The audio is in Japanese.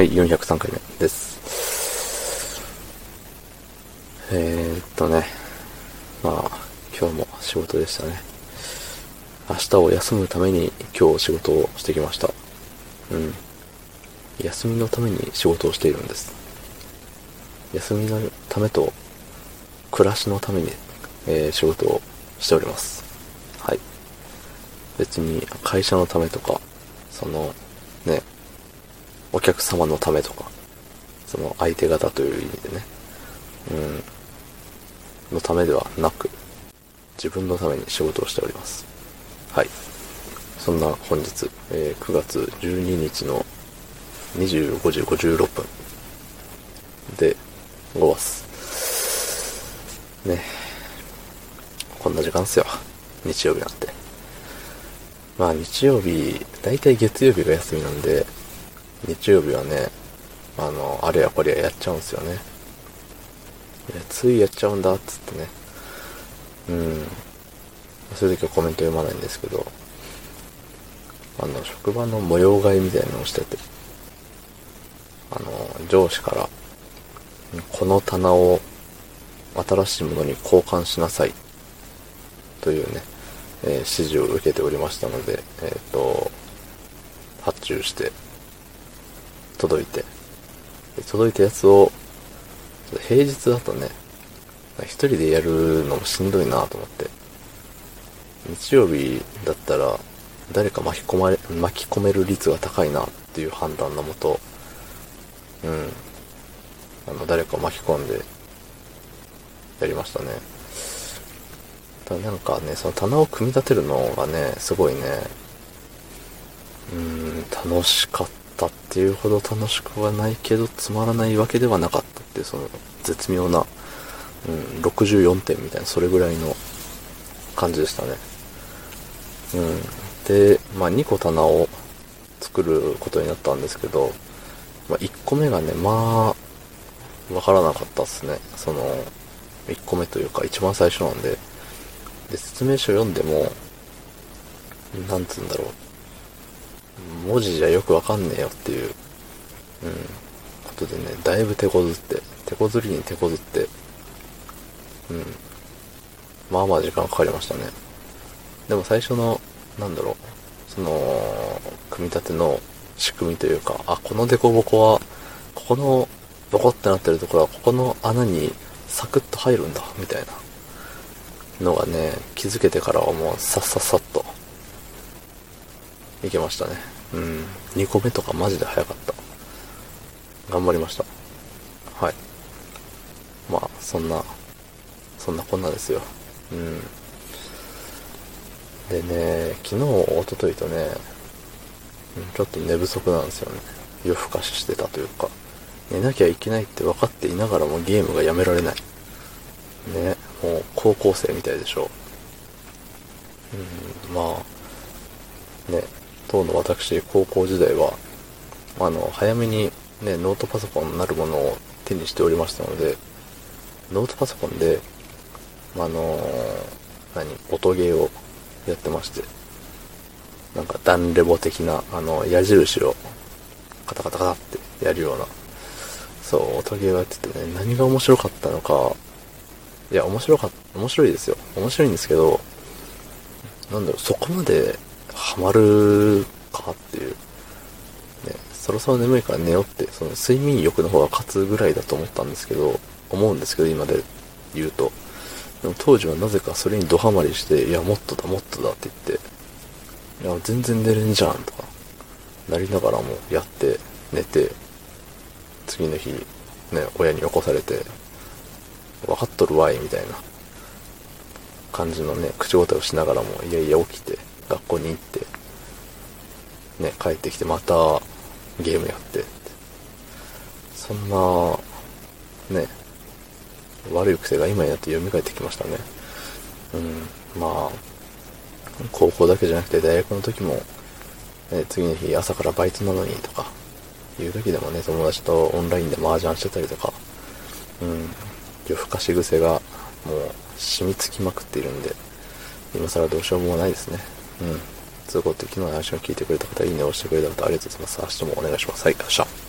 はい、403回目です。えー、っとね、まあ、今日も仕事でしたね。明日を休むために今日仕事をしてきました。うん。休みのために仕事をしているんです。休みのためと暮らしのために、えー、仕事をしております。はい。別に会社のためとか、その、ね、お客様のためとか、その相手方という意味でね、うん、のためではなく、自分のために仕事をしております。はい。そんな本日、えー、9月12日の25時56分でごわす。ね。こんな時間っすよ。日曜日なんて。まあ日曜日、だいたい月曜日が休みなんで、日曜日はね、あの、あれやこれややっちゃうんすよね。いやついやっちゃうんだっつってね。うん。そういう時はコメント読まないんですけど、あの、職場の模様替えみたいなのをしてて、あの、上司から、この棚を新しいものに交換しなさい、というね、えー、指示を受けておりましたので、えっ、ー、と、発注して、届いて、届いたやつを、平日だとね、一人でやるのもしんどいなと思って、日曜日だったら、誰か巻き込まれ、巻き込める率が高いなっていう判断のもと、うん、あの、誰かを巻き込んで、やりましたね。ただなんかね、その棚を組み立てるのがね、すごいね、うん、楽しかった。ったっていうほど楽しくはないけど、つまらないわけではなかったっていう、その絶妙な、うん、64点みたいな、それぐらいの感じでしたね。うん。で、まあ2個棚を作ることになったんですけど、まあ1個目がね、まあ、わからなかったっすね。その、1個目というか一番最初なんで。で、説明書読んでも、なんつうんだろう。文字じゃよくわかんねえよっていう、うん、ことでね、だいぶ手こずって、手こずりに手こずって、うん、まあまあ時間かかりましたね。でも最初の、なんだろう、その、組み立ての仕組みというか、あ、このデコボコは、ここの、ボコってなってるところは、ここの穴にサクッと入るんだ、みたいなのがね、気づけてからはもうさっさっさっと、いけましたね。うん。2個目とかマジで早かった。頑張りました。はい。まあ、そんな、そんなこんなですよ。うん。でね、昨日、おとといとね、ちょっと寝不足なんですよね。夜更かししてたというか、寝なきゃいけないって分かっていながらもゲームがやめられない。ね、もう高校生みたいでしょ。うん、まあ、ね、当の私、高校時代は、あの、早めにね、ノートパソコンなるものを手にしておりましたので、ノートパソコンで、あの何、音ゲーをやってまして、なんか、ダンレボ的な、あの、矢印を、カタカタカタってやるような、そう、音ゲーをやっててね、何が面白かったのか、いや、面白かった、面白いですよ。面白いんですけど、なんだろう、そこまでハマるかっていう。ね、そろそろ眠いから寝ようって、その睡眠欲の方が勝つぐらいだと思ったんですけど、思うんですけど、今で言うと。でも当時はなぜかそれにドハマりして、いや、もっとだ、もっとだって言って、いや、全然寝れんじゃんとか、なりながらもやって、寝て、次の日、ね、親に起こされて、分かっとるわい、みたいな感じのね、口答えをしながらも、いやいや起きて、学校に行って、ね、帰ってきてまたゲームやって、そんな、ね、悪い癖が今になって蘇ってきましたね。うん、まあ、高校だけじゃなくて大学の時も、ね、次の日朝からバイトなのにとか、いう時でもね、友達とオンラインで麻雀してたりとか、うん、夜更かし癖がもう染みつきまくっているんで、今更どうしようもないですね。うん。ということで、昨日の話を聞いてくれた方、いいねを押してくれた方、ありがとうございます。明日もお願いします。はい、明日。